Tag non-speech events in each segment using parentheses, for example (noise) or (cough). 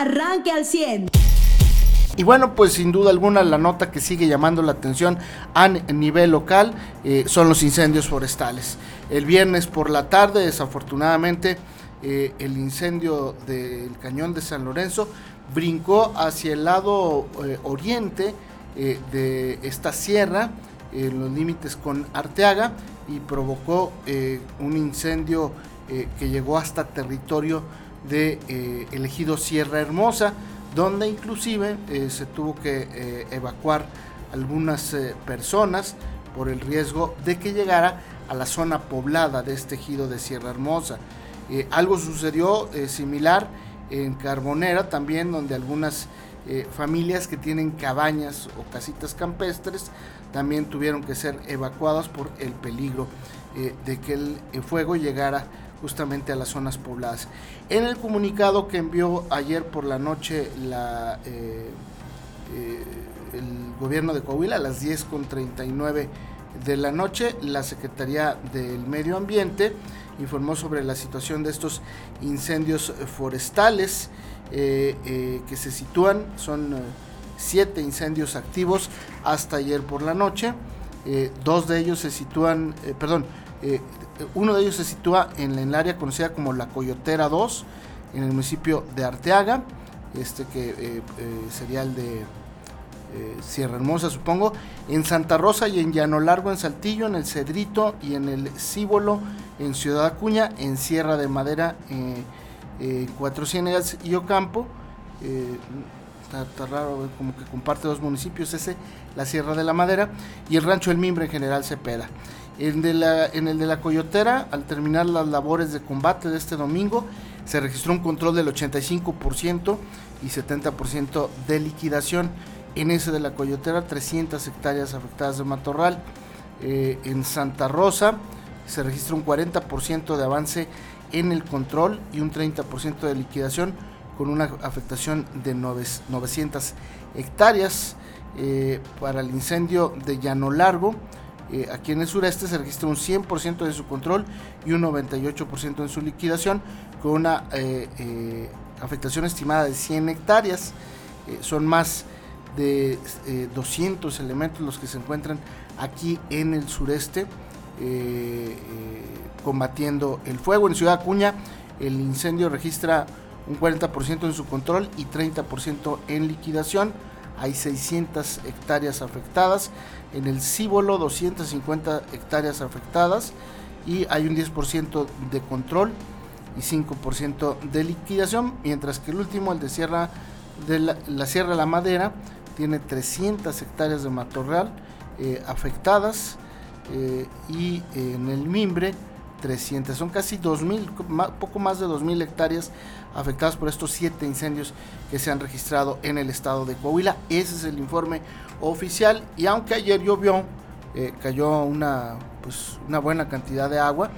arranque al 100. Y bueno, pues sin duda alguna la nota que sigue llamando la atención a nivel local eh, son los incendios forestales. El viernes por la tarde, desafortunadamente, eh, el incendio del cañón de San Lorenzo brincó hacia el lado eh, oriente de esta sierra, en los límites con Arteaga, y provocó un incendio que llegó hasta territorio de elegido Sierra Hermosa donde inclusive eh, se tuvo que eh, evacuar algunas eh, personas por el riesgo de que llegara a la zona poblada de este ejido de Sierra Hermosa. algo sucedió similar en Carbonera también, donde algunas familias que tienen cabañas o casitas campestres también tuvieron que ser evacuadas por el peligro de que el fuego llegara justamente a las zonas pobladas. En el comunicado que envió ayer por la noche eh, eh, el gobierno de Coahuila a las 10.39 de la noche, la Secretaría del Medio Ambiente informó sobre la situación de estos incendios forestales eh, que se sitúan, son siete incendios activos hasta ayer por la noche, dos de ellos se sitúan, perdón, uno de ellos se sitúa en el área conocida como la Coyotera 2, en el municipio de Arteaga, este que eh, eh, sería el de eh, Sierra Hermosa, supongo, en Santa Rosa y en Llano Largo, en Saltillo, en el Cedrito y en el Cíbolo, en Ciudad Acuña, en Sierra de Madera, en Cuatro Ciénegas y Ocampo. Está, raro, como que comparte dos municipios, ese, la Sierra de la Madera, y el Rancho El Mimbre en General Cepeda. En, en el de la Coyotera, al terminar las labores de combate de este domingo, se registró un control del 85% y 70% de liquidación. En ese de la Coyotera, 300 hectáreas afectadas de matorral. Eh, en Santa Rosa se registra un 40% de avance en el control y un 30% de liquidación con una afectación de 900 hectáreas. Eh, para el incendio de Llano Largo, eh, aquí en el sureste se registra un 100% de su control y un 98% en su liquidación, con una eh, eh, afectación estimada de 100 hectáreas. son más de 200 elementos los que se encuentran aquí en el sureste combatiendo el fuego. En Ciudad Acuña el incendio registra un 40% en su control y 30% en liquidación. Hay 600 hectáreas afectadas. En el Cíbolo 250 hectáreas afectadas. Y hay un 10% de control y 5% de liquidación, mientras que el último, el de Sierra de la, Sierra de la Madera, tiene 300 hectáreas de matorral eh, afectadas eh, y en el Mimbre 300. Son casi 2.000, poco más de 2.000 hectáreas afectadas por estos siete incendios que se han registrado en el estado de Coahuila. Ese es el informe oficial y aunque ayer llovió, eh, cayó una, pues, una buena cantidad de agua,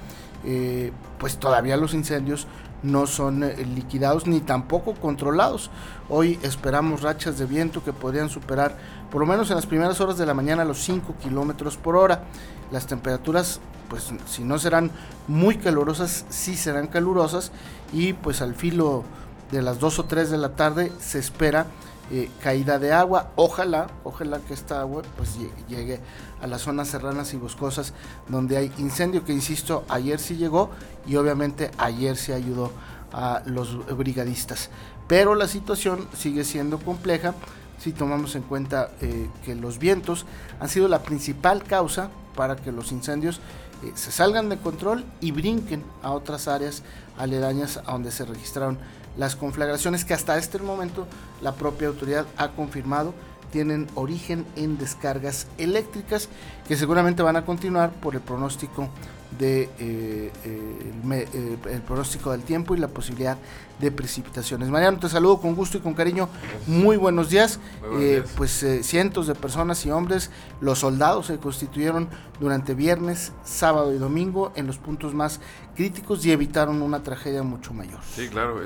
eh, pues todavía los incendios no son eh, liquidados ni tampoco controlados. Hoy esperamos rachas de viento que podrían superar por lo menos en las primeras horas de la mañana los 5 kilómetros por hora. Las temperaturas, pues si no serán muy calurosas, sí serán calurosas y pues al filo de las 2 o 3 de la tarde se espera eh, caída de agua. Ojalá, ojalá que esta agua pues llegue a las zonas serranas y boscosas donde hay incendio, que insisto, ayer sí llegó y obviamente ayer se ayudó a los brigadistas. Pero la situación sigue siendo compleja si tomamos en cuenta eh, que los vientos han sido la principal causa para que los incendios eh, se salgan de control y brinquen a otras áreas aledañas a donde se registraron las conflagraciones que hasta este momento la propia autoridad ha confirmado tienen origen en descargas eléctricas que seguramente van a continuar por el pronóstico de eh, eh, el, pronóstico del tiempo y la posibilidad de precipitaciones. Mariano, te saludo con gusto y con cariño. Muy buenos días. Eh, pues cientos de personas y hombres, los soldados se constituyeron durante viernes, sábado y domingo en los puntos más críticos y evitaron una tragedia mucho mayor. Sí, claro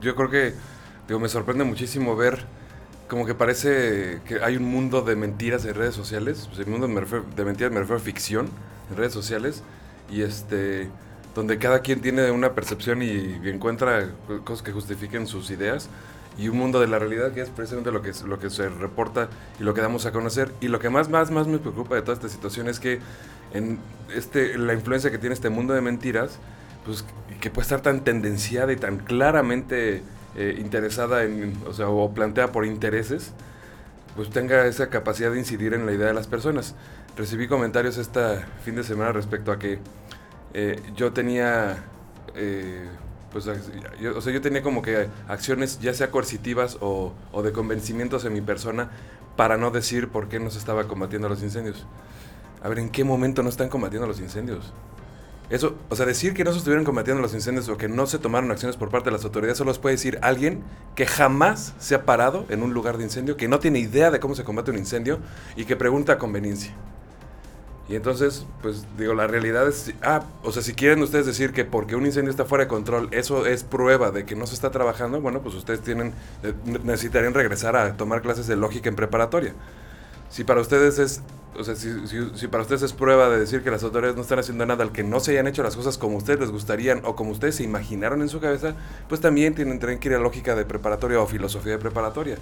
yo creo que digo, me sorprende muchísimo ver como que parece que hay un mundo de mentiras en redes sociales. el mundo de mentiras me refiero a ficción en redes sociales. Y este donde cada quien tiene una percepción y encuentra cosas que justifiquen sus ideas y un mundo de la realidad que es precisamente lo que, lo que se reporta y lo que damos a conocer. Y lo que más, más, más me preocupa de toda esta situación es que en este, la influencia que tiene este mundo de mentiras, pues que puede estar tan tendenciada y tan claramente eh, interesada en, o sea, o planteada por intereses, pues tenga esa capacidad de incidir en la idea de las personas. Recibí comentarios este fin de semana respecto a que eh, yo tenía... Eh, pues, o sea, yo tenía como que acciones ya sea coercitivas o, o, de convencimientos en mi persona para no decir por qué no se estaba combatiendo los incendios. A ver, ¿en qué momento no están combatiendo los incendios? Eso, o sea, decir que no se estuvieron combatiendo los incendios o que no se tomaron acciones por parte de las autoridades solo los puede decir alguien que jamás se ha parado en un lugar de incendio, que no tiene idea de cómo se combate un incendio y que pregunta a conveniencia. Y entonces, pues digo, la realidad es, ah, o sea, si quieren ustedes decir que porque un incendio está fuera de control, eso es prueba de que no se está trabajando, bueno, pues ustedes tienen, eh, necesitarían regresar a tomar clases de lógica en preparatoria. Si para ustedes es, o sea, si, para ustedes es prueba de decir que las autoridades no están haciendo nada al que no se hayan hecho las cosas como ustedes les gustarían o como ustedes se imaginaron en su cabeza, pues también tienen, tienen que ir a lógica de preparatoria o filosofía de preparatoria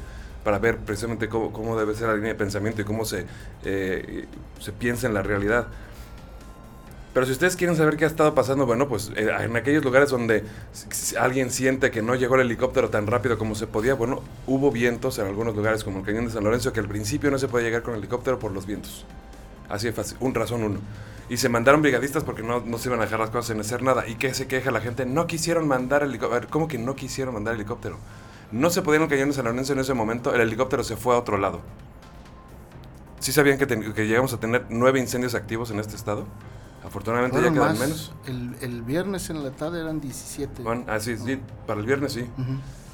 para ver precisamente cómo, debe ser la línea de pensamiento y cómo se, eh, se piensa en la realidad. Pero si ustedes quieren saber qué ha estado pasando, bueno, pues eh, en aquellos lugares donde alguien siente que no llegó el helicóptero tan rápido como se podía, bueno, hubo vientos en algunos lugares como el Cañón de San Lorenzo que al principio no se podía llegar con el helicóptero por los vientos. Así de fácil, un razón uno. Y se mandaron brigadistas porque no, no se iban a dejar las cosas sin hacer nada. ¿Y qué se queja la gente? No quisieron mandar helicóptero. ¿Cómo que no quisieron mandar helicóptero? No se podían caer en San Lorenzo en ese momento, el helicóptero se fue a otro lado. ¿Sí sabían que, que llegamos a tener nueve incendios activos en este estado? Afortunadamente ya quedan menos. El, viernes en la tarde eran 17. Bueno, así, sí, para el viernes sí.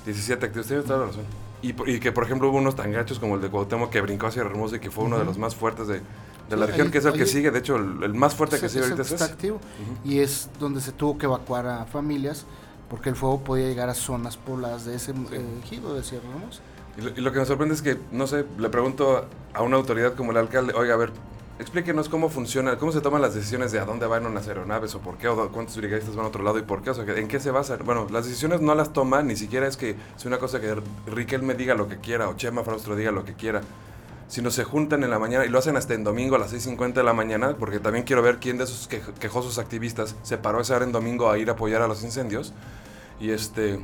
17 activos, tienes toda la razón. Y, y, que, por ejemplo, hubo unos tan gachos como el de Cuauhtémoc que brincó hacia Hermoso y que fue uno de los más fuertes de, de la región, que es el que sigue. De hecho, el, más fuerte que sigue ahorita es está activo. Y es donde se tuvo que evacuar a familias porque el fuego podía llegar a zonas pobladas de ese eh, ejido de Sierra Hermosa. Y lo, que me sorprende es que, no sé, le pregunto a una autoridad como el alcalde, oiga, a ver, explíquenos cómo funciona, cómo se toman las decisiones de a dónde van unas aeronaves o por qué, o cuántos brigadistas van a otro lado y por qué, o sea, en qué se basa. Bueno, las decisiones no las toma, ni siquiera es que sea una cosa que Riquel me diga lo que quiera o Chema Fraustro diga lo que quiera, sino se juntan en la mañana y lo hacen hasta en domingo a las 6.50 de la mañana, porque también quiero ver quién de esos quejosos activistas se paró esa hora en domingo a ir a apoyar a los incendios y este.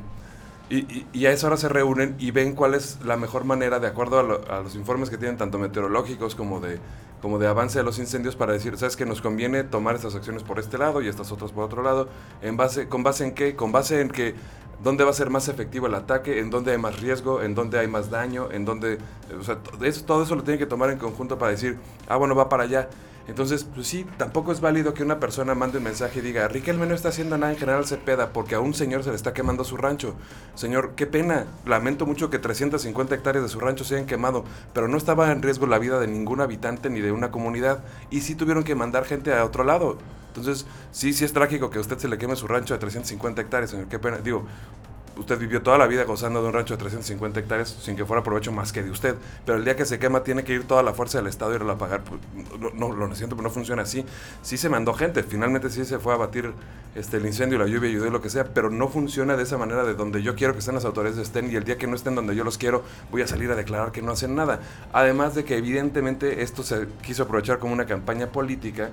Y, a esa hora se reúnen y ven cuál es la mejor manera, de acuerdo a, los informes que tienen, tanto meteorológicos como de, como de avance de los incendios, para decir, ¿sabes que Nos conviene tomar estas acciones por este lado y estas otras por otro lado. En base, ¿Con base en qué? Con base en que dónde va a ser más efectivo el ataque, en dónde hay más riesgo, en dónde hay más daño, en dónde... O sea, todo eso lo tienen que tomar en conjunto para decir, ah, bueno, va para allá. Entonces, pues sí, tampoco es válido que una persona mande un mensaje y diga, Riquelme no está haciendo nada en General Cepeda porque a un señor se le está quemando su rancho. Señor, qué pena, lamento mucho que 350 hectáreas de su rancho se hayan quemado, pero no estaba en riesgo la vida de ningún habitante ni de una comunidad y sí tuvieron que mandar gente a otro lado. Entonces, sí, sí es trágico que a usted se le queme su rancho de 350 hectáreas, señor, qué pena. Digo, usted vivió toda la vida gozando de un rancho de 350 hectáreas sin que fuera provecho más que de usted. Pero el día que se quema tiene que ir toda la fuerza del Estado y a pagar. Pues, no, lo siento, pero no funciona así. Sí se mandó gente, finalmente sí se fue a batir este, el incendio, la lluvia, ayudó y lo que sea, pero no funciona de esa manera de donde yo quiero que estén las autoridades estén y el día que no estén donde yo los quiero voy a salir a declarar que no hacen nada. Además de que evidentemente esto se quiso aprovechar como una campaña política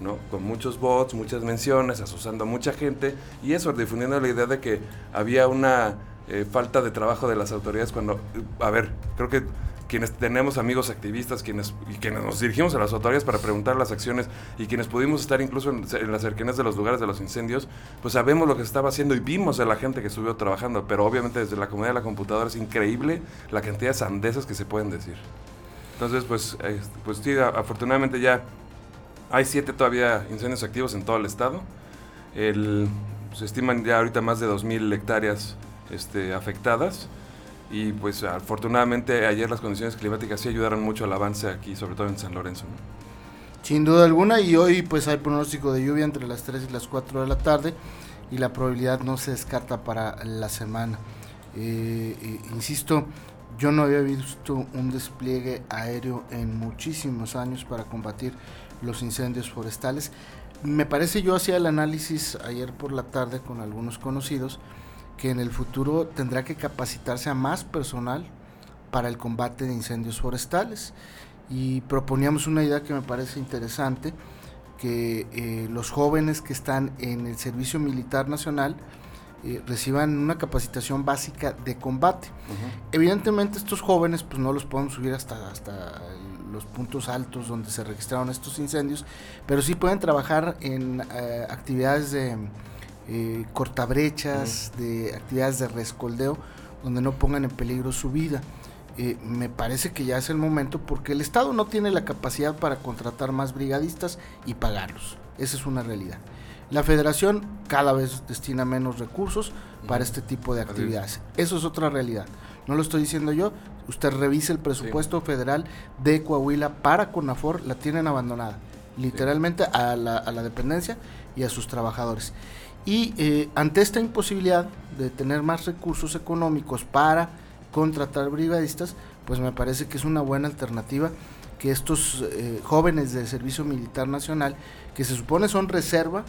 ¿no? Con muchos bots, muchas menciones, asusando a mucha gente y eso, difundiendo la idea de que había una eh, falta de trabajo de las autoridades cuando, eh, a ver, creo que quienes tenemos amigos activistas, quienes, y quienes nos dirigimos a las autoridades para preguntar las acciones y quienes pudimos estar incluso en, las cercanías de los lugares de los incendios, pues sabemos lo que se estaba haciendo y vimos a la gente que estuvo trabajando, pero obviamente desde la comunidad de la computadora es increíble la cantidad de sandeces que se pueden decir. Entonces, pues, pues sí, afortunadamente ya hay siete todavía incendios activos en todo el estado. se estiman ya ahorita más de 2.000 hectáreas este, afectadas. Y pues afortunadamente ayer las condiciones climáticas sí ayudaron mucho al avance aquí, sobre todo en San Lorenzo. Sin duda alguna, y hoy pues hay pronóstico de lluvia entre las 3 y las 4 de la tarde y la probabilidad no se descarta para la semana. Eh, eh, insisto, yo no había visto un despliegue aéreo en muchísimos años para combatir los incendios forestales. me parece yo hacía el análisis ayer por la tarde con algunos conocidos que en el futuro tendrá que capacitarse a más personal para el combate de incendios forestales y proponíamos una idea que me parece interesante que eh, los jóvenes que están en el servicio militar nacional eh, reciban una capacitación básica de combate. Evidentemente estos jóvenes pues no los podemos subir hasta, hasta los puntos altos donde se registraron estos incendios, pero sí pueden trabajar en eh, actividades de eh, cortabrechas, de actividades de rescoldeo, donde no pongan en peligro su vida. me parece que ya es el momento porque el Estado no tiene la capacidad para contratar más brigadistas y pagarlos. Esa es una realidad. La federación cada vez destina menos recursos para este tipo de actividades. Eso es otra realidad. No lo estoy diciendo yo. Usted revise el presupuesto federal de Coahuila para CONAFOR, la tienen abandonada. Literalmente a, la, dependencia y a sus trabajadores. Y eh, ante esta imposibilidad de tener más recursos económicos para contratar brigadistas, pues me parece que es una buena alternativa que estos eh, jóvenes del Servicio Militar Nacional, que se supone son reserva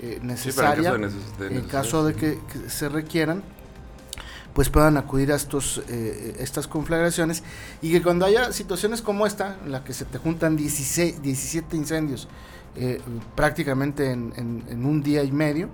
eh, necesaria en caso de, que, se requieran pues puedan acudir a estos eh, estas conflagraciones y que cuando haya situaciones como esta en la que se te juntan 16, 17 incendios eh, prácticamente en, un día y medio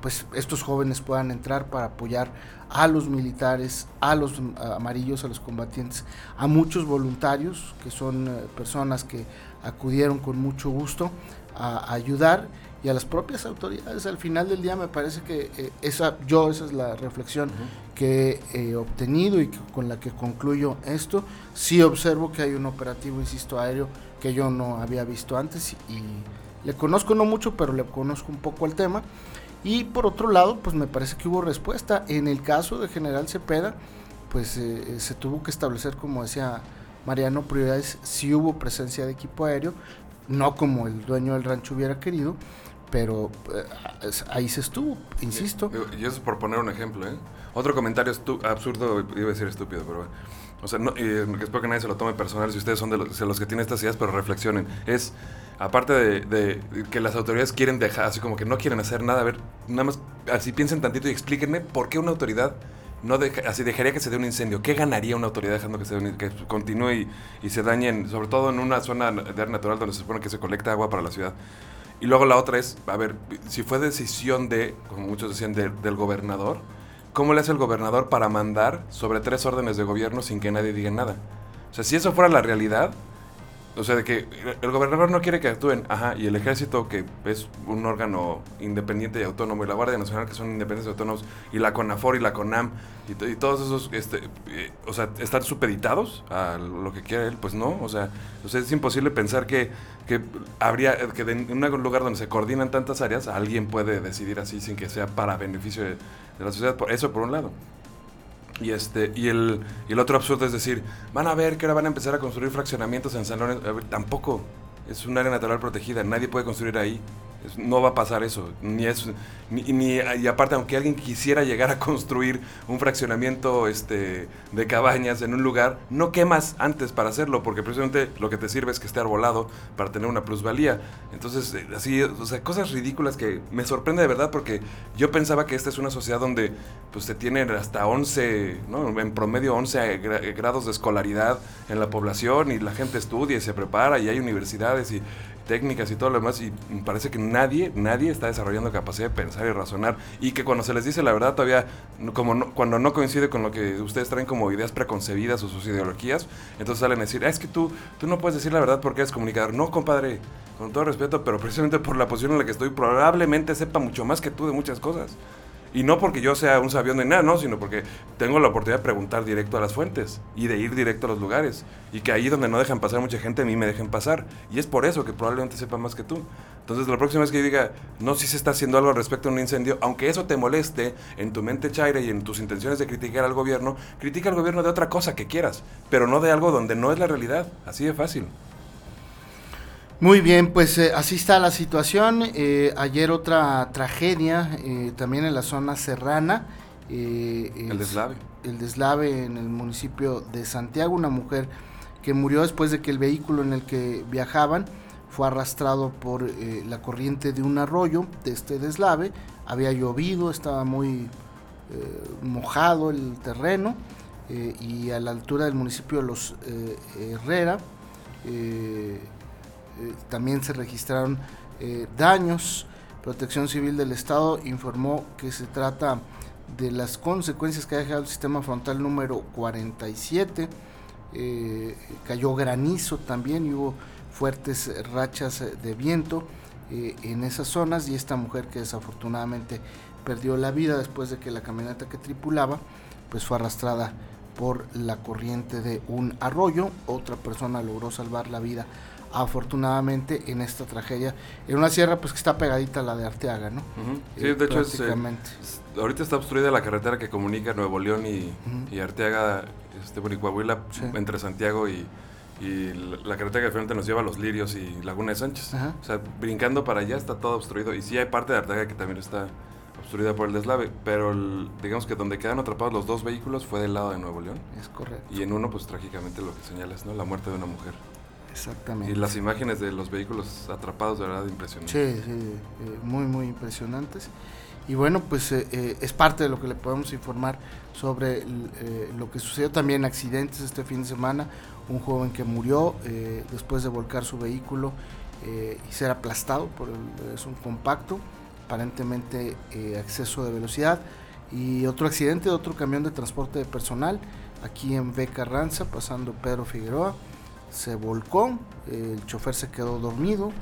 pues estos jóvenes puedan entrar para apoyar a los militares, a los amarillos, a los combatientes, a muchos voluntarios que son personas que acudieron con mucho gusto a ayudar y a las propias autoridades. Al final del día me parece que eh, esa, yo esa es la reflexión que he obtenido y con la que concluyo esto. Sí observo que hay un operativo, insisto, aéreo que yo no había visto antes y, le conozco no mucho, pero le conozco un poco el tema. Y por otro lado, pues me parece que hubo respuesta. En el caso de General Cepeda, pues eh, se tuvo que establecer, como decía Mariano, prioridades. Si hubo presencia de equipo aéreo, no como el dueño del rancho hubiera querido, pero eh, ahí se estuvo, insisto. Y, eso es por poner un ejemplo, ¿eh? Otro comentario absurdo, iba a decir estúpido, pero... O sea, no, y espero que nadie se lo tome personal si ustedes son de los, que tienen estas ideas, pero reflexionen. Es, aparte de, que las autoridades quieren dejar, así como que no quieren hacer nada, a ver, nada más, así piensen tantito y explíquenme por qué una autoridad no deja, así dejaría que se dé un incendio. ¿Qué ganaría una autoridad dejando que se que continúe y, y, se dañen, sobre todo en una zona de área natural donde se supone que se colecta agua para la ciudad? Y luego la otra es, a ver, si fue decisión de, como muchos decían, del gobernador, ¿cómo le hace el gobernador para mandar sobre tres órdenes de gobierno sin que nadie diga nada? O sea, si eso fuera la realidad, o sea, de que el gobernador no quiere que actúen, ajá, y el ejército, que es un órgano independiente y autónomo, y la Guardia Nacional, que son independientes y autónomos, y la CONAFOR y la CONAM, y, todos esos, este, eh, o sea, están supeditados a lo que quiere él, pues no, o sea, es imposible pensar que, que habría, que en un lugar donde se coordinan tantas áreas, alguien puede decidir así sin que sea para beneficio de, de la sociedad, eso por un lado. Y, este, y, el, y el otro absurdo es decir, van a ver que ahora van a empezar a construir fraccionamientos en San Lorenzo. tampoco, es un área natural protegida, nadie puede construir ahí no va a pasar eso. Ni es, ni, y aparte, aunque alguien quisiera llegar a construir un fraccionamiento este, de cabañas en un lugar, no quemas antes para hacerlo, porque precisamente lo que te sirve es que esté arbolado para tener una plusvalía. Entonces, eh, así, o sea, cosas ridículas que me sorprende de verdad, porque yo pensaba que esta es una sociedad donde pues se tienen hasta 11, ¿no? en promedio 11 grados de escolaridad en la población y la gente estudia y se prepara y hay universidades y técnicas y todo lo demás y parece que nadie, nadie está desarrollando capacidad de pensar y razonar y que cuando se les dice la verdad todavía, como cuando no coincide con lo que ustedes traen como ideas preconcebidas o sus ideologías, entonces salen a decir, ah, es que tú, tú no puedes decir la verdad porque eres comunicador. No, compadre, con todo respeto, pero precisamente por la posición en la que estoy, probablemente sepa mucho más que tú de muchas cosas. Y no porque yo sea un sabión de nada, no, sino porque tengo la oportunidad de preguntar directo a las fuentes y de ir directo a los lugares. Y que ahí donde no dejan pasar mucha gente, a mí me dejen pasar. Y es por eso que probablemente sepa más que tú. Entonces, la próxima vez que diga, no, si se está haciendo algo al respecto de un incendio, aunque eso te moleste en tu mente chaira y en tus intenciones de criticar al gobierno, critica al gobierno de otra cosa que quieras, pero no de algo donde no es la realidad. Así de fácil. Muy bien, pues eh, así está la situación. Eh, ayer otra tragedia, eh, también en la zona serrana. el deslave. El deslave en el municipio de Santiago, una mujer que murió después de que el vehículo en el que viajaban fue arrastrado por eh, la corriente de un arroyo de este deslave. Había llovido, estaba muy eh, mojado el terreno eh, y a la altura del municipio de Los Herrera también se registraron daños. Protección Civil del Estado informó que se trata de las consecuencias que ha dejado el sistema frontal número 47. cayó granizo también y hubo fuertes rachas de viento eh, en esas zonas y esta mujer que desafortunadamente perdió la vida después de que la camioneta que tripulaba pues fue arrastrada por la corriente de un arroyo. Otra persona logró salvar la vida afortunadamente en esta tragedia en una sierra pues que está pegadita a la de Arteaga, ¿no? Sí, de hecho eh, ahorita está obstruida la carretera que comunica Nuevo León y, Arteaga, este, bueno, y Coahuila entre Santiago y, y la, carretera que frente nos lleva a Los Lirios y Laguna de Sánchez. O sea, brincando para allá está todo obstruido. Y sí hay parte de Arteaga que también está obstruida por el deslave, pero digamos que donde quedan atrapados los dos vehículos fue del lado de Nuevo León. Es correcto. Y en uno, pues trágicamente lo que señalas, ¿no? La muerte de una mujer. Exactamente. Y las imágenes de los vehículos atrapados, de verdad, impresionantes. Sí, sí, eh, muy, muy impresionantes. Y bueno, pues eh, eh, es parte de lo que le podemos informar sobre lo que sucedió también accidentes este fin de semana un joven que murió eh, después de volcar su vehículo eh, y ser aplastado por el, es un compacto, aparentemente exceso de velocidad y otro accidente de otro camión de transporte de personal aquí en Beca Ranza pasando Pedro Figueroa se volcó, el chofer se quedó dormido,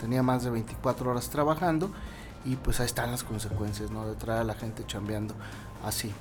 tenía más de 24 horas trabajando y pues ahí están las consecuencias ¿no? de traer a la gente chambeando así.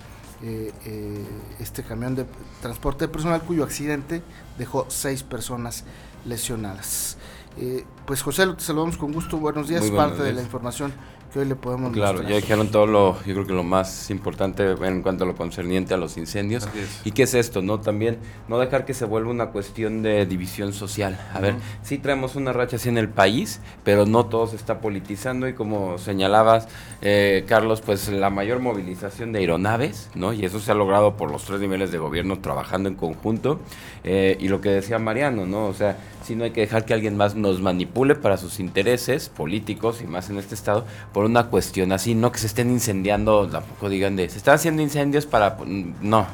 Eh, eh, este camión de transporte personal cuyo accidente dejó seis personas lesionadas. Eh, pues José, te saludamos con gusto, buenos días, parte de la información que hoy le podemos Claro, ya dijeron todo lo, yo creo que lo más importante en cuanto a lo concerniente a los incendios. ¿Y qué es esto? no También no dejar que se vuelva una cuestión de división social. A ver, sí traemos una racha así en el país, pero no todo se está politizando y como señalabas, eh, Carlos, pues la mayor movilización de aeronaves, ¿no? Y eso se ha logrado por los tres niveles de gobierno trabajando en conjunto. Eh, y lo que decía Mariano, ¿no? O sea, si no hay que dejar que alguien más nos manipule para sus intereses políticos y más en este estado por una cuestión así, no que se estén incendiando, tampoco digan de, se están haciendo incendios para, no,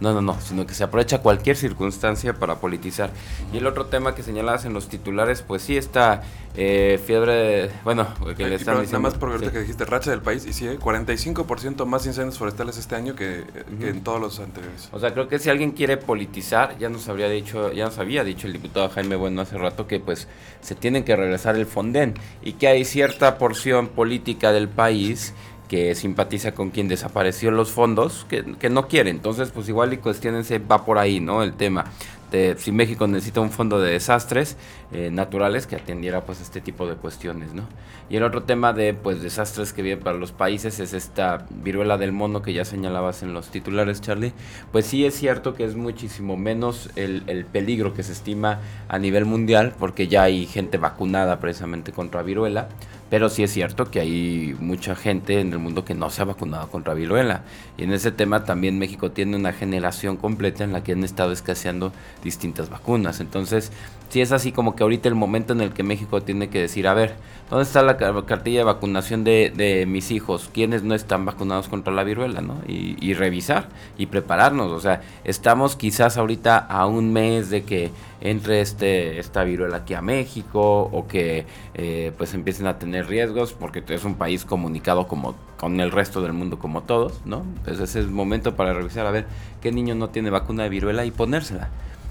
no, no, no, sino que se aprovecha cualquier circunstancia para politizar. Y el otro tema que señalabas en los titulares, pues sí, está eh, fiebre, bueno, que le están diciendo. Nada más por verte que dijiste racha del país, y sí, 45% más incendios forestales este año que, en todos los anteriores. O sea, creo que si alguien quiere politizar, ya nos habría dicho, ya nos había dicho el diputado Jaime Bueno hace rato que pues se tienen que regresar el Fonden y que hay cierta porción política del país que simpatiza con quien desapareció los fondos, que, que, no quiere. Entonces, pues igual y cuestionense, va por ahí, ¿no? El tema. De, si México necesita un fondo de desastres eh, naturales que atendiera pues este tipo de cuestiones, ¿no? Y el otro tema de pues desastres que viene para los países es esta viruela del mono que ya señalabas en los titulares, Charlie. Pues sí es cierto que es muchísimo menos el, el peligro que se estima a nivel mundial porque ya hay gente vacunada precisamente contra viruela pero sí es cierto que hay mucha gente en el mundo que no se ha vacunado contra viruela. Y en ese tema también México tiene una generación completa en la que han estado escaseando distintas vacunas. Entonces, sí es así como que ahorita el momento en el que México tiene que decir, a ver, ¿dónde está la cartilla de vacunación de, de mis hijos? ¿Quiénes no están vacunados contra la viruela? ¿no? Y, y revisar y prepararnos. O sea, estamos quizás ahorita a un mes de que entre este esta viruela aquí a México o que eh, pues empiecen a tener riesgos porque es un país comunicado como con el resto del mundo como todos, ¿no? Entonces es el momento para revisar a ver qué niño no tiene vacuna de viruela y ponérsela.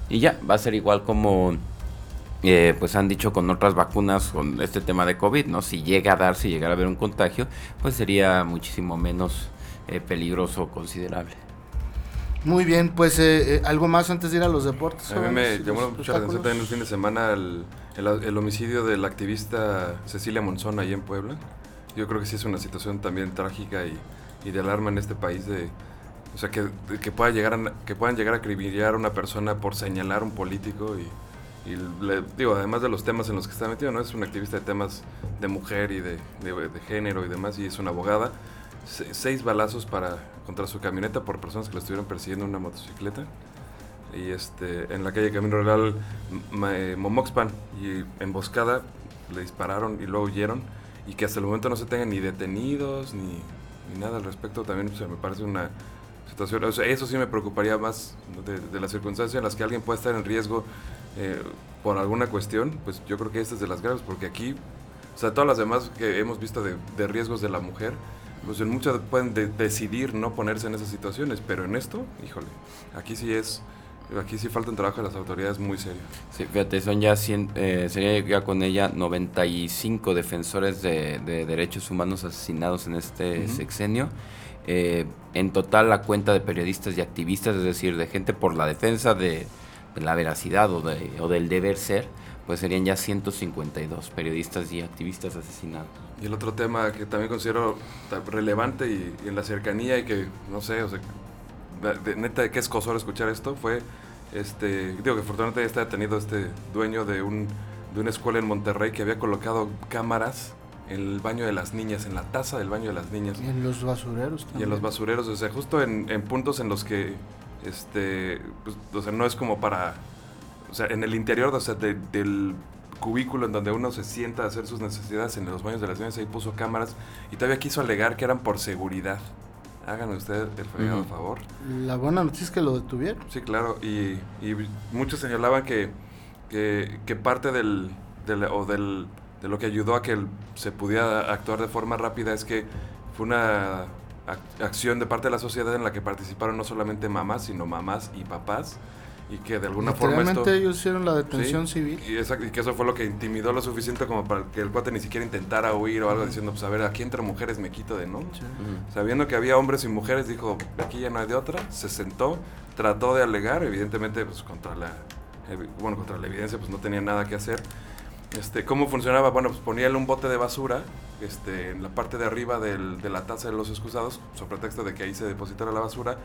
Y ya, va a ser igual como eh, pues han dicho con otras vacunas con este tema de COVID, ¿no? Si llega a dar, si llegara a haber un contagio, pues sería muchísimo menos eh, peligroso considerable. Muy bien, pues eh, eh, algo más antes de ir a los deportes. A mí me llamó mucho la atención también el fin de semana el, el, homicidio del activista Cecilia Monzón ahí en Puebla. Yo creo que sí es una situación también trágica y, y de alarma en este país de, o sea, que, que, pueda llegar a, que puedan llegar a acribillar a una persona por señalar a un político y, y le, digo, además de los temas en los que está metido, ¿no? Es un activista de temas de mujer y de, de, de género y demás y es una abogada seis balazos para contra su camioneta por personas que lo estuvieron persiguiendo en una motocicleta. y este, en la calle Camino Real eh, Momoxpan y emboscada le dispararon y luego huyeron y que hasta el momento no se tengan ni detenidos ni, nada al respecto también me parece una situación, eso sí me preocuparía más de, las circunstancias en las que alguien puede estar en riesgo eh, por alguna cuestión, pues yo creo que esta es de las graves porque aquí, o sea, todas las demás que hemos visto de, de riesgos de la mujer, pues en muchas pueden decidir no ponerse en esas situaciones, pero en esto, híjole, aquí sí es Aquí sí falta un trabajo de las autoridades muy serio. Sí, fíjate, son ya 100, eh, sería ya con ella 95 defensores de, derechos humanos asesinados en este sexenio. Eh, en total la cuenta de periodistas y activistas, es decir, de gente por la defensa de, la veracidad o, o del deber ser, pues serían ya 152 periodistas y activistas asesinados. Y el otro tema que también considero relevante y, y en la cercanía y que, no sé, o sea, de, neta de qué escosor escuchar esto fue, este, digo que afortunadamente está detenido este dueño de, un, de una escuela en Monterrey que había colocado cámaras en el baño de las niñas, en la taza del baño de las niñas. Y en los basureros también. Y en los basureros, o sea, justo en, en puntos en los que, este, pues, o sea, no es como para, o sea, en el interior, o sea, del cubículo en donde uno se sienta a hacer sus necesidades en los baños de las niñas, ahí puso cámaras y todavía quiso alegar que eran por seguridad. Háganme usted el fregado favor. La buena noticia es que lo detuvieron. Sí, claro. Y, muchos señalaban que, que, parte del, o del, de lo que ayudó a que se pudiera actuar de forma rápida es que fue una acción de parte de la sociedad en la que participaron no solamente mamás, sino mamás y papás y que de alguna forma esto, ellos hicieron la detención civil. Y, y, que eso fue lo que intimidó lo suficiente como para que el cuate ni siquiera intentara huir o algo diciendo, pues a ver, aquí entre mujeres me quito de no. Sabiendo que había hombres y mujeres, dijo, aquí ya no hay de otra, se sentó, trató de alegar, evidentemente pues contra la, bueno, contra la evidencia pues no tenía nada que hacer. Este, ¿Cómo funcionaba? Bueno, pues ponía un bote de basura este, en la parte de arriba del, de la taza de los excusados, sobre pretexto de que ahí se depositara la basura,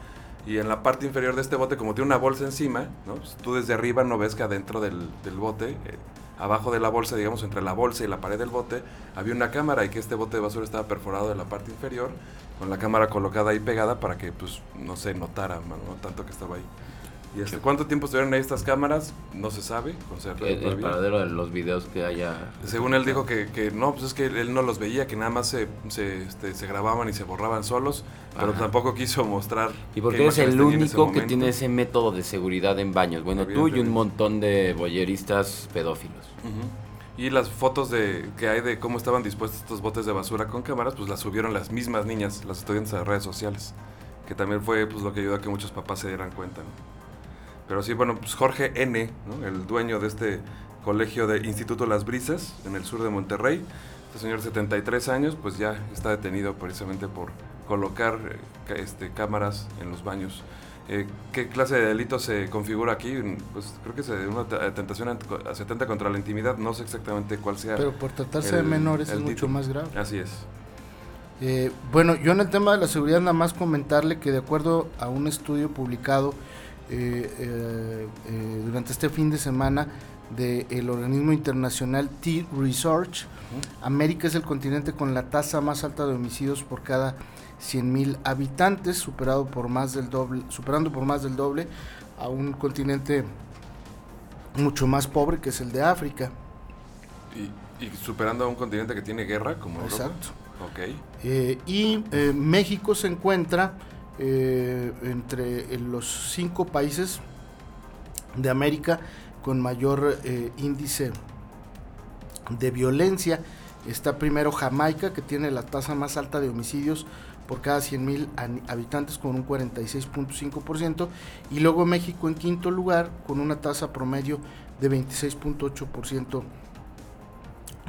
y en la parte inferior de este bote, como tiene una bolsa encima, ¿no? Pues tú desde arriba no ves que adentro del, del bote, eh, abajo de la bolsa, digamos, entre la bolsa y la pared del bote, había una cámara y que este bote de basura estaba perforado en la parte inferior, con la cámara colocada ahí pegada para que, pues, no se notara, ¿no? Tanto que estaba ahí. ¿Y hasta cuánto tiempo estuvieron ahí estas cámaras? No se sabe. el, el paradero de los videos que haya. Según él dijo que, que, no, pues es que él no los veía, que nada más se, se, este, se grababan y se borraban solos, pero tampoco quiso mostrar. Y porque es el único que tiene ese método de seguridad en baños. Bueno, tú y un montón de boyeristas pedófilos. Y las fotos de que hay de cómo estaban dispuestos estos botes de basura con cámaras, pues las subieron las mismas niñas, las estudiantes de redes sociales, que también fue pues lo que ayudó a que muchos papás se dieran cuenta. Pero sí, bueno, pues Jorge N., el dueño de este colegio de Instituto Las Brisas, en el sur de Monterrey, este señor de 73 años, pues ya está detenido precisamente por colocar eh, este, cámaras en los baños. Eh, ¿Qué clase de delito se configura aquí? Pues creo que es una tentación se atenta contra la intimidad, no sé exactamente cuál sea. Pero por tratarse de menores es mucho más grave. Así es. Eh, bueno, yo en el tema de la seguridad nada más comentarle que de acuerdo a un estudio publicado eh, eh, eh, durante este fin de semana del organismo internacional T-Research. América es el continente con la tasa más alta de homicidios por cada 100.000 habitantes, superado por más del doble, superando por más del doble a un continente mucho más pobre que es el de África. Y, superando a un continente que tiene guerra como Exacto. Okay. y México se encuentra eh, entre los cinco países de América con mayor eh, índice de violencia. Está primero Jamaica, que tiene la tasa más alta de homicidios por cada 100.000 habitantes con un 46.5%, y luego México en quinto lugar con una tasa promedio de 26.8%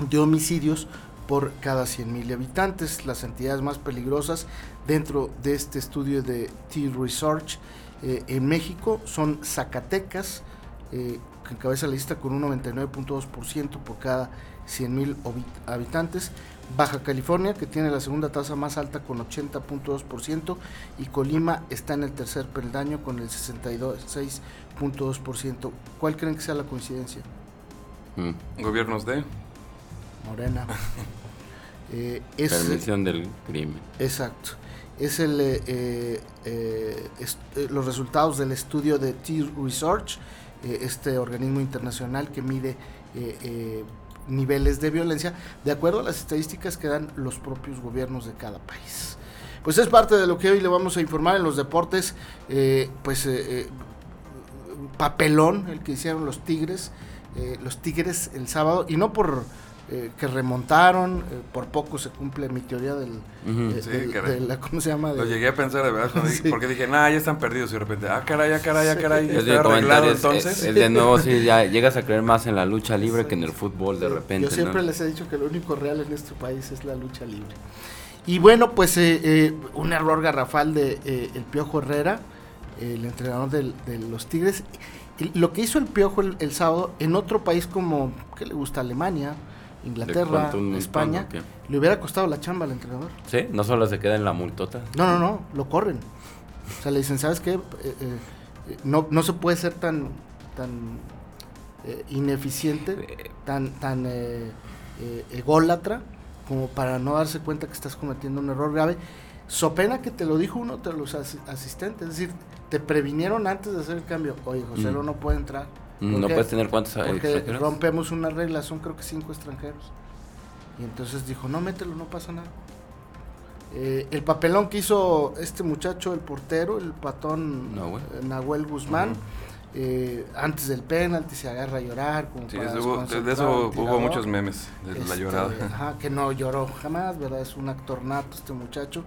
de homicidios por cada 100.000 habitantes. Las entidades más peligrosas dentro de este estudio de T-Research eh, en México son Zacatecas, eh, que encabeza la lista con un 99.2% por cada 100.000 habitantes. Baja California, que tiene la segunda tasa más alta con 80.2%, y Colima está en el tercer peldaño con el 66.2%. ¿Cuál creen que sea la coincidencia? Mm. Gobiernos de Morena. (laughs) Eh, es, Permisión del crimen. Exacto. Es el, los resultados del estudio de T-Research, este organismo internacional que mide niveles de violencia de acuerdo a las estadísticas que dan los propios gobiernos de cada país. Pues es parte de lo que hoy le vamos a informar en los deportes, eh, pues eh, eh, papelón el que hicieron los Tigres, los Tigres el sábado, y no por que remontaron, por poco se cumple mi teoría del, de, la, ¿cómo se llama? Lo llegué a pensar de verdad, (laughs) porque dije, nah, ya están perdidos y de repente, ah, caray, ah, caray, ah, caray, sí. está arreglado entonces. El, de (laughs) nuevo, sí, ya llegas a creer más en la lucha libre que en el fútbol de repente. Yo siempre les he dicho que lo único real en este país es la lucha libre. Y bueno, pues eh, eh, un error garrafal de eh, el Piojo Herrera, el entrenador de los Tigres. lo que hizo el Piojo el, sábado en otro país como, ¿qué le gusta? Alemania, Inglaterra, España, le hubiera costado la chamba al entrenador. Sí, no solo se queda en la multota. No, no, no, lo corren. O sea, le dicen, ¿sabes qué? no, no se puede ser tan, tan ineficiente, tan, tan ególatra como para no darse cuenta que estás cometiendo un error grave. So pena que te lo dijo uno de los asistentes, es decir, te previnieron antes de hacer el cambio. Oye, José mm. no puede entrar. No puedes tener cuántos Porque rompemos una regla, son creo que cinco extranjeros. Y entonces dijo, no, mételo, no pasa nada. Eh, el papelón que hizo este muchacho, el portero, el patón Nahuel, Guzmán. Eh, antes del penalti se agarra a llorar. Como sí, de eso hubo muchos memes de la este, llorada. que no lloró jamás, ¿verdad? Es un actor nato este muchacho.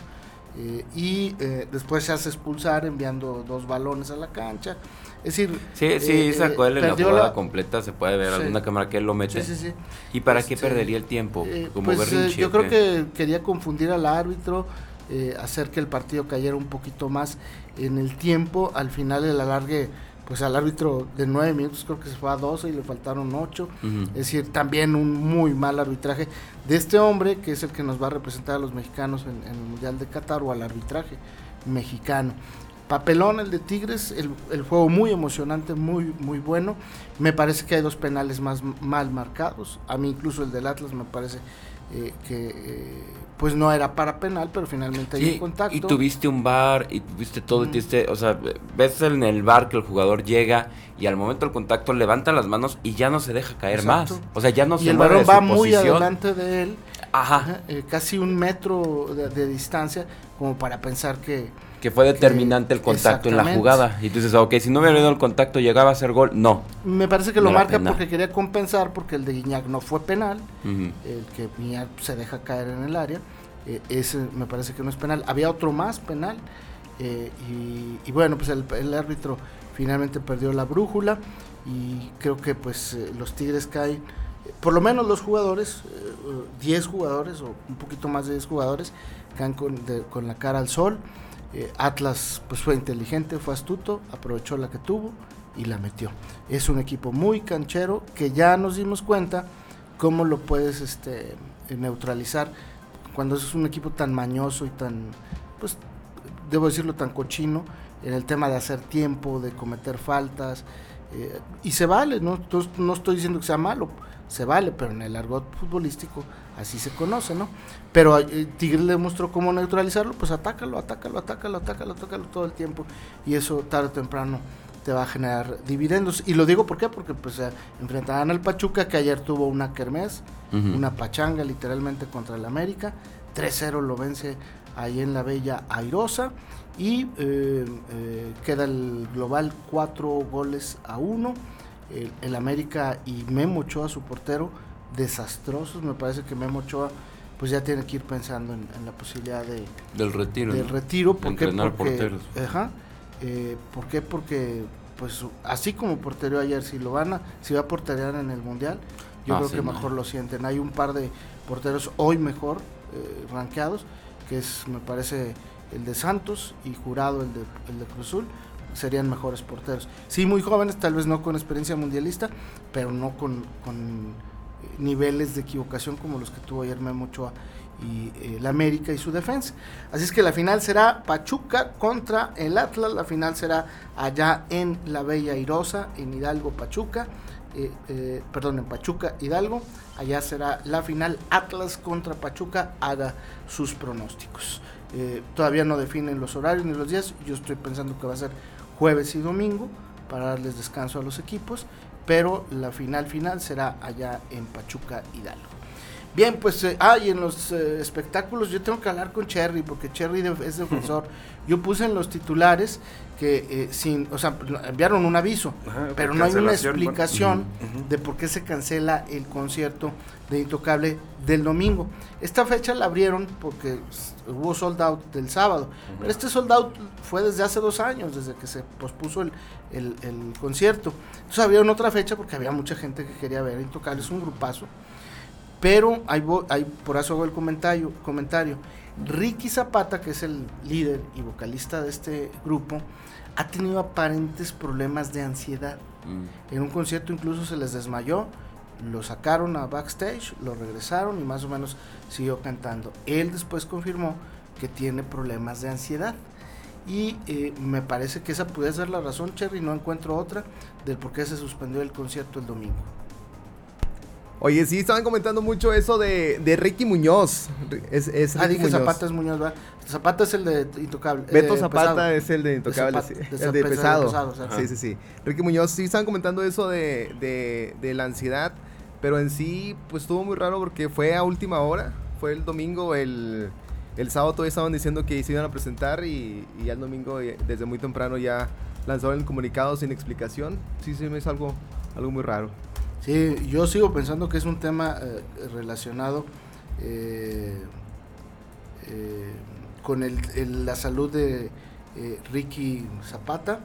Eh, y eh, después se hace expulsar enviando dos balones a la cancha. Es decir, sí, sí, sacó él en la jugada completa, se puede ver alguna cámara que él lo mete. Sí, sí, sí. ¿Y para qué este, perdería el tiempo? como pues, yo creo que quería confundir al árbitro, hacer que el partido cayera un poquito más en el tiempo. Al final el alargue pues al árbitro de nueve minutos creo que se fue a 12 y le faltaron ocho. Es decir, también un muy mal arbitraje de este hombre que es el que nos va a representar a los mexicanos en, el Mundial de Qatar o al arbitraje mexicano. Papelón el de Tigres, el, juego muy emocionante, muy muy bueno. Me parece que hay dos penales más mal marcados. A mí incluso el del Atlas me parece eh, que eh, pues no era para penal, pero finalmente hay un contacto. Y tuviste un bar y tuviste todo, tuviste, o sea, ves en el bar que el jugador llega y al momento del contacto levanta las manos y ya no se deja caer más. O sea, ya no y se el balón va muy adelante de él. Ajá. Eh, casi un metro de, distancia como para pensar que que fue determinante el contacto en la jugada. Y tú dices, ok, si no hubiera habido el contacto, llegaba a ser gol. No. Me parece que lo marca porque quería compensar, porque el de Guiñac no fue penal. El que Guiñac se deja caer en el área. Eh, ese me parece que no es penal. Había otro más penal. Eh, y, bueno, pues el, árbitro finalmente perdió la brújula. Y creo que pues eh, los Tigres caen. Por lo menos los jugadores, 10 jugadores o un poquito más de 10 jugadores, caen con, con la cara al sol. Eh, Atlas pues fue inteligente, fue astuto, aprovechó la que tuvo y la metió. Es un equipo muy canchero que ya nos dimos cuenta cómo lo puedes este, neutralizar cuando es un equipo tan mañoso y tan, pues, debo decirlo, tan cochino en el tema de hacer tiempo, de cometer faltas. Eh, y se vale, ¿no? no estoy diciendo que sea malo, se vale, pero en el argot futbolístico así se conoce, ¿no? Pero eh, Tigre le mostró cómo neutralizarlo, pues atácalo, atácalo, atácalo, atácalo, atácalo todo el tiempo y eso tarde o temprano te va a generar dividendos. Y lo digo ¿por qué? porque pues eh, enfrentarán al Pachuca que ayer tuvo una kermés, una pachanga literalmente contra el América, 3-0 lo vence ahí en la Bella Airosa y eh, queda el global 4 goles a 1 el, América y Memo Ochoa, su portero, desastrosos. Me parece que Memo Ochoa pues ya tiene que ir pensando en, la posibilidad de del retiro. Del retiro, porque, entrenar porteros. Ajá, eh, ¿Por qué? Porque pues así como portereó ayer, si lo van a, si va a porterear en el mundial, yo ah, creo que mejor lo sienten. Hay un par de porteros hoy mejor eh, rankeados, que es me parece el de Santos y Jurado el de, el de Cruzul serían mejores porteros. Sí, muy jóvenes, tal vez no con experiencia mundialista, pero no con, niveles de equivocación como los que tuvo ayer Memo Ochoa y eh, el América y su defensa. Así es que la final será Pachuca contra el Atlas, la final será allá en la Bella Irosa, en Hidalgo, Pachuca, eh, perdón, en Pachuca, Hidalgo, allá será la final Atlas contra Pachuca, haga sus pronósticos. Eh, todavía no definen los horarios ni los días. Yo estoy pensando que va a ser jueves y domingo para darles descanso a los equipos, pero la final final será allá en Pachuca Hidalgo. Bien, pues, eh, ah, y en los eh, espectáculos yo tengo que hablar con Cherry, porque Cherry de- es defensor. Yo puse en los titulares que, eh, sin, o sea, enviaron un aviso, Ajá, pero no hay una bueno. explicación de por qué se cancela el concierto de Intocable del domingo. Esta fecha la abrieron porque hubo sold out del sábado, pero este sold out fue desde hace dos años, desde que se pospuso el, el- el concierto. Entonces abrieron otra fecha porque había mucha gente que quería ver Intocable, es un grupazo. Pero vo- ahí por eso hago el comentario, comentario. Ricky Zapata, que es el líder y vocalista de este grupo, ha tenido aparentes problemas de ansiedad. Mm. En un concierto incluso se les desmayó, lo sacaron a backstage, lo regresaron y más o menos siguió cantando. Él después confirmó que tiene problemas de ansiedad. Y eh, me parece que esa puede ser la razón, Cherry, no encuentro otra del por qué se suspendió el concierto el domingo. Oye, sí, estaban comentando mucho eso de, de Ricky Muñoz. Es, es Ah, dije Muñoz. Zapata es Muñoz, ¿verdad? Zapata es el de Intocable. Beto eh, Zapata pesado. es el de Intocable, Zapata- sí, de el de pesado, pesado. pesado, o sea. Sí, sí, sí. Ricky Muñoz, sí estaban comentando eso de, de, de la ansiedad, pero en sí, pues estuvo muy raro porque fue a última hora, fue el domingo, el, el sábado todavía estaban diciendo que se iban a presentar y, y ya el domingo, eh, desde muy temprano, ya lanzaron el comunicado sin explicación. Sí, sí, hizo algo, algo muy raro. Sí, yo sigo pensando que es un tema eh, relacionado eh, eh, con el, el- la salud de eh, Ricky Zapata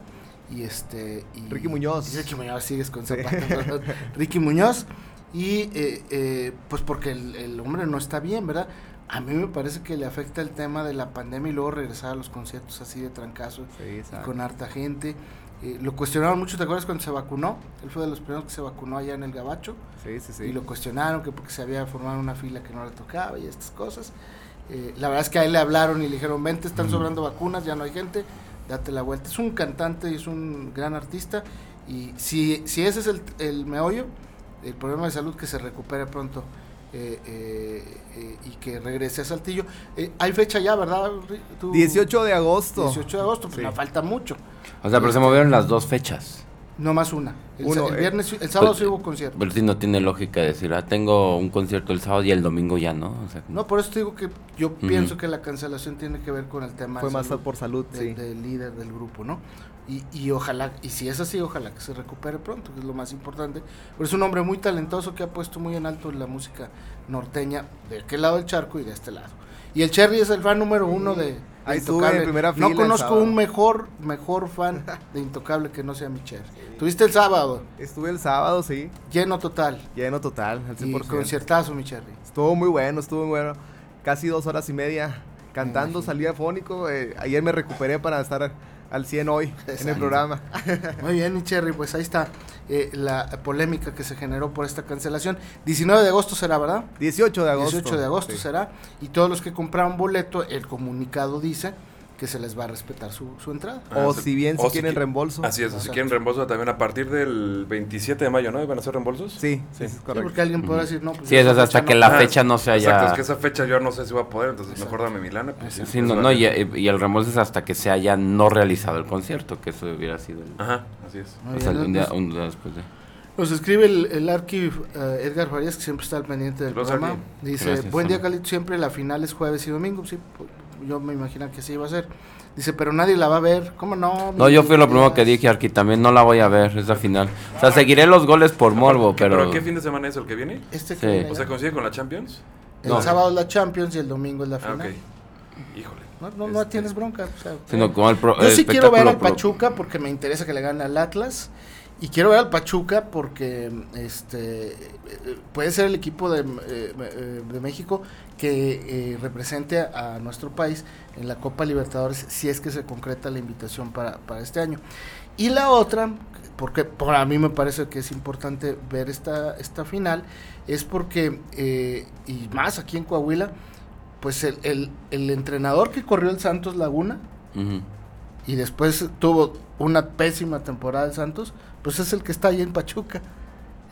y este y- Ricky Muñoz. y Ricky Muñoz, sigues con. Zapata. (laughs) Ricky Muñoz y eh, eh, pues porque el, el hombre no está bien, ¿verdad? A mí me parece que le afecta el tema de la pandemia y luego regresar a los conciertos así de trancazo Sí, y exacto. con harta gente. Eh, lo cuestionaron mucho, ¿te acuerdas cuando se vacunó? Él fue de los primeros que se vacunó allá en el Gabacho. Sí, sí, sí. Y lo cuestionaron que porque se había formado una fila que no le tocaba y estas cosas. Eh, la verdad es que a él le hablaron y le dijeron, vente, están sobrando vacunas, ya no hay gente, date la vuelta. Es un cantante y es un gran artista. Y si, si ese es el, el meollo, el problema de salud, que se recupere pronto eh, eh, eh, y que regrese a Saltillo. Eh, hay fecha ya, ¿verdad? Tú? 18 de agosto. 18 de agosto, pues Sí. no falta mucho. O sea, pero se movieron las dos fechas. No más una. El, Uno, el eh, viernes, el sábado pues, sí hubo concierto. Pero sí no tiene lógica decir, ah, tengo un concierto el sábado y el domingo ya, ¿no? O sea, No, por eso te digo que yo pienso que la cancelación tiene que ver con el tema Fue más salud por salud, de- sí. del líder del grupo, ¿no? Y, y ojalá, y si es así, ojalá que se recupere pronto, que es lo más importante. Pero es un hombre muy talentoso que ha puesto muy en alto la música norteña de aquel lado del charco y de este lado. Y el Cherry es el fan número uno de, de Ahí estuve en primera fila No conozco un mejor, mejor fan de Intocable que no sea mi Cherry. Tuviste el sábado, Estuve el sábado, sí. lleno total. Lleno total, al Y 100%. conciertazo, mi Cherry. Estuvo muy bueno, estuvo muy bueno. Casi dos horas y media cantando, salía fónico. eh, ayer me recuperé para estar al 100 hoy en el programa. Muy bien, mi Cherry, pues ahí está eh, la polémica que se generó por esta cancelación. 19 de agosto será, ¿verdad? 18 de agosto. 18 de agosto sí. será. Y todos los que compraron boleto, el comunicado dice que se les va a respetar su, su entrada. Ah, O si bien si O si quieren qui- reembolso. Así es, si Exacto. quieren reembolso también a partir del 27 de mayo, ¿no? ¿Van a hacer reembolsos? Sí, sí, Sí. es Sí, correcto. porque alguien podrá decir, no, pues Sí, es hasta que la Ah, fecha no se Exacto, haya... es que esa fecha yo no sé si voy a poder, entonces Exacto. mejor dame mi lana. Pues, Exacto. Sí, es no, no, y, el reembolso es hasta que se haya no realizado el concierto, que eso hubiera sido el- Ajá, así es. Muy o sea, bien, un, día, nos- un día después de... Nos escribe el, el arqui eh, Edgar Farías, que siempre está al pendiente del Los programa. Arqui. Dice, Gracias, buen día. Calito, siempre la final es jueves y domingo. Sí, pues, yo me imagino que así iba a ser. Dice, pero nadie la va a ver. ¿Cómo no? No, yo fui lo primero que dije, Arqui, también no la voy a ver, esa final. O sea, seguiré los goles por morbo, ¿Qué- pero... ¿qué fin de semana es el que viene? Este Sí. que viene O sea. ¿coincide con la Champions? el no. sábado es la Champions y el domingo es la Ah, final. ok. Híjole. No, no, no Este, tienes bronca. o sea, Sino como el pro- Yo el sí quiero ver al pro- Pachuca porque me interesa que le gane al Atlas. Y quiero ver al Pachuca porque este eh, puede ser el equipo de, eh, de México que eh, represente a, a nuestro país en la Copa Libertadores si es que se concreta la invitación para, para este año. Y la otra, porque para mí me parece que es importante ver esta, esta final, es porque, eh, y más aquí en Coahuila, pues el, el, el entrenador que corrió el Santos Laguna, y después tuvo una pésima temporada el Santos, pues es el que está ahí en Pachuca,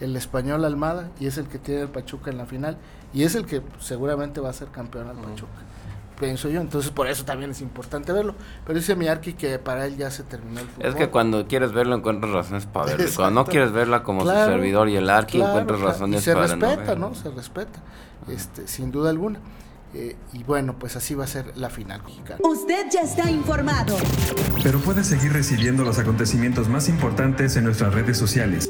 el español Almada, y es el que tiene el Pachuca en la final, y es el que seguramente va a ser campeón al Pachuca. pienso yo. Entonces por eso también es importante verlo. Pero dice Miyarki que para él ya se terminó el fútbol. Es que cuando quieres verlo encuentras razones para verlo. Exacto. Cuando no quieres verla como Claro, su servidor y el Arqui Claro, encuentras claro. razones y se para respeta, no ¿no? Se respeta, este, sin duda alguna. Eh, y bueno, pues así va a ser la final mexicana. Usted ya está informado. Pero puede seguir recibiendo los acontecimientos más importantes en nuestras redes sociales.